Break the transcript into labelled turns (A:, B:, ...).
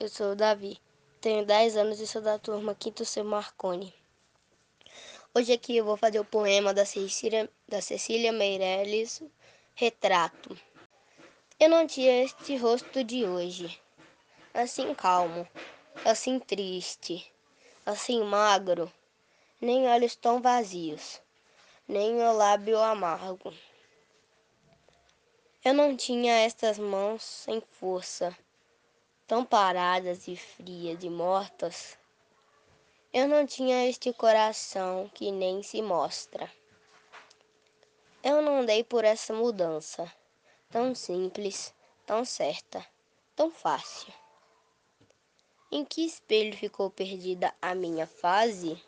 A: eu sou o Davi, tenho 10 anos e sou da turma Quinto C Marconi. Hoje aqui eu vou fazer o poema da Cecília, da Cecília Meirelles, Retrato. Eu não tinha este rosto de hoje, assim calmo, assim triste, assim magro, nem olhos tão vazios, nem o lábio amargo. Eu não tinha estas mãos sem força, tão paradas e frias e mortas. Eu não tinha este coração que nem se mostra. Eu não dei por essa mudança, tão simples, tão certa, tão fácil. Em que espelho ficou perdida a minha fase?